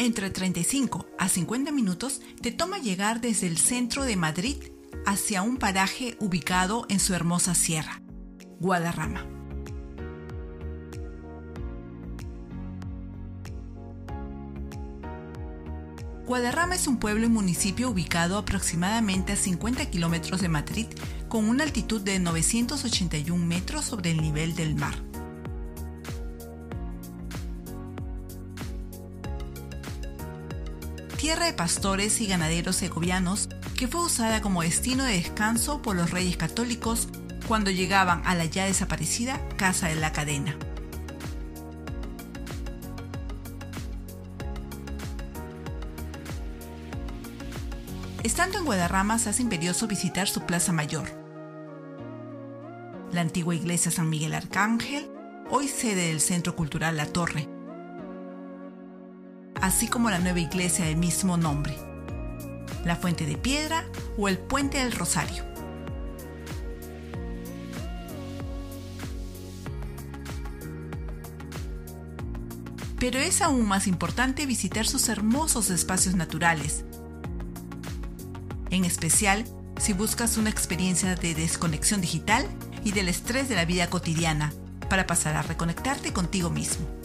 Entre 35 a 50 minutos te toma llegar desde el centro de Madrid hacia un paraje ubicado en su hermosa sierra, Guadarrama. Guadarrama es un pueblo y municipio ubicado aproximadamente a 50 kilómetros de Madrid con una altitud de 981 metros sobre el nivel del mar. Tierra de pastores y ganaderos segovianos que fue usada como destino de descanso por los reyes católicos cuando llegaban a la ya desaparecida Casa de la Cadena. Estando en Guadarrama se hace imperioso visitar su plaza mayor. La antigua iglesia San Miguel Arcángel, hoy sede del Centro Cultural La Torre, así como la nueva iglesia del mismo nombre, la Fuente de Piedra o el Puente del Rosario. Pero es aún más importante visitar sus hermosos espacios naturales, en especial si buscas una experiencia de desconexión digital y del estrés de la vida cotidiana, para pasar a reconectarte contigo mismo.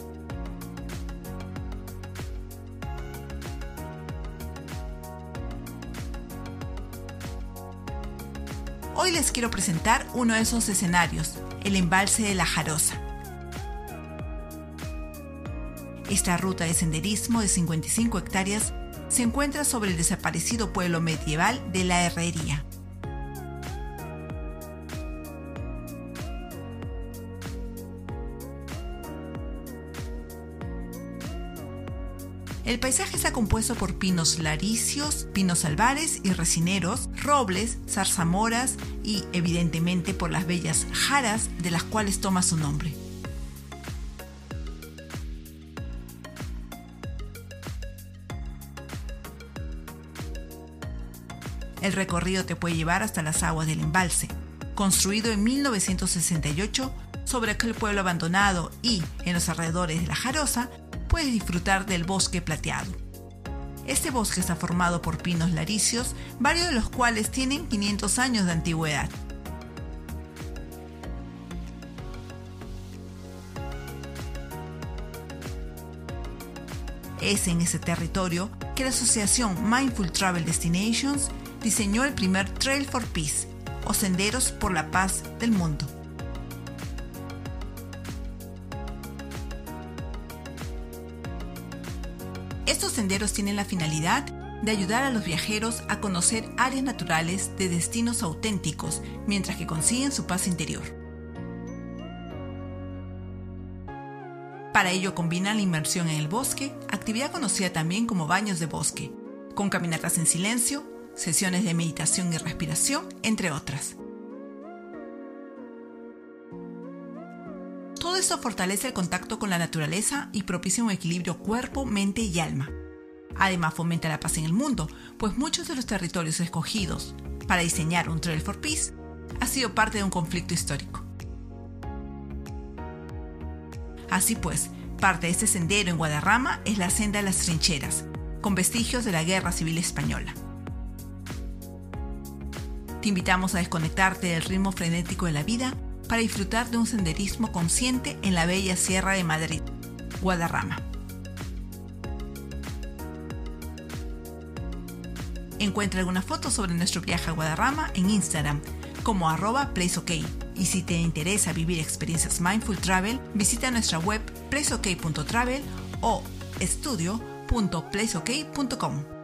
Hoy les quiero presentar uno de esos escenarios, el embalse de la Jarosa. Esta ruta de senderismo de 55 hectáreas se encuentra sobre el desaparecido pueblo medieval de la Herrería. El paisaje está compuesto por pinos laricios, pinos albares y resineros, robles, zarzamoras y, evidentemente, por las bellas jaras de las cuales toma su nombre. El recorrido te puede llevar hasta las aguas del embalse, construido en 1968 sobre aquel pueblo abandonado y, en los alrededores de la Jarosa, puedes disfrutar del bosque plateado. Este bosque está formado por pinos laricios, varios de los cuales tienen 500 años de antigüedad. Es en ese territorio que la asociación Mindful Travel Destinations diseñó el primer Trail for Peace, o Senderos por la Paz del Mundo. Estos senderos tienen la finalidad de ayudar a los viajeros a conocer áreas naturales de destinos auténticos mientras que consiguen su paz interior. Para ello combinan la inmersión en el bosque, actividad conocida también como baños de bosque, con caminatas en silencio, sesiones de meditación y respiración, entre otras. Esto fortalece el contacto con la naturaleza y propicia un equilibrio cuerpo, mente y alma. Además fomenta la paz en el mundo, pues muchos de los territorios escogidos para diseñar un Trail for Peace ha sido parte de un conflicto histórico. Así pues, parte de este sendero en Guadarrama es la senda de las trincheras, con vestigios de la Guerra Civil Española. Te invitamos a desconectarte del ritmo frenético de la vida para disfrutar de un senderismo consciente en la bella Sierra de Madrid, Guadarrama. Encuentra algunas fotos sobre nuestro viaje a Guadarrama en Instagram como arroba placeok. Y si te interesa vivir experiencias Mindful Travel, visita nuestra web placeok.travel o estudio.placeok.com.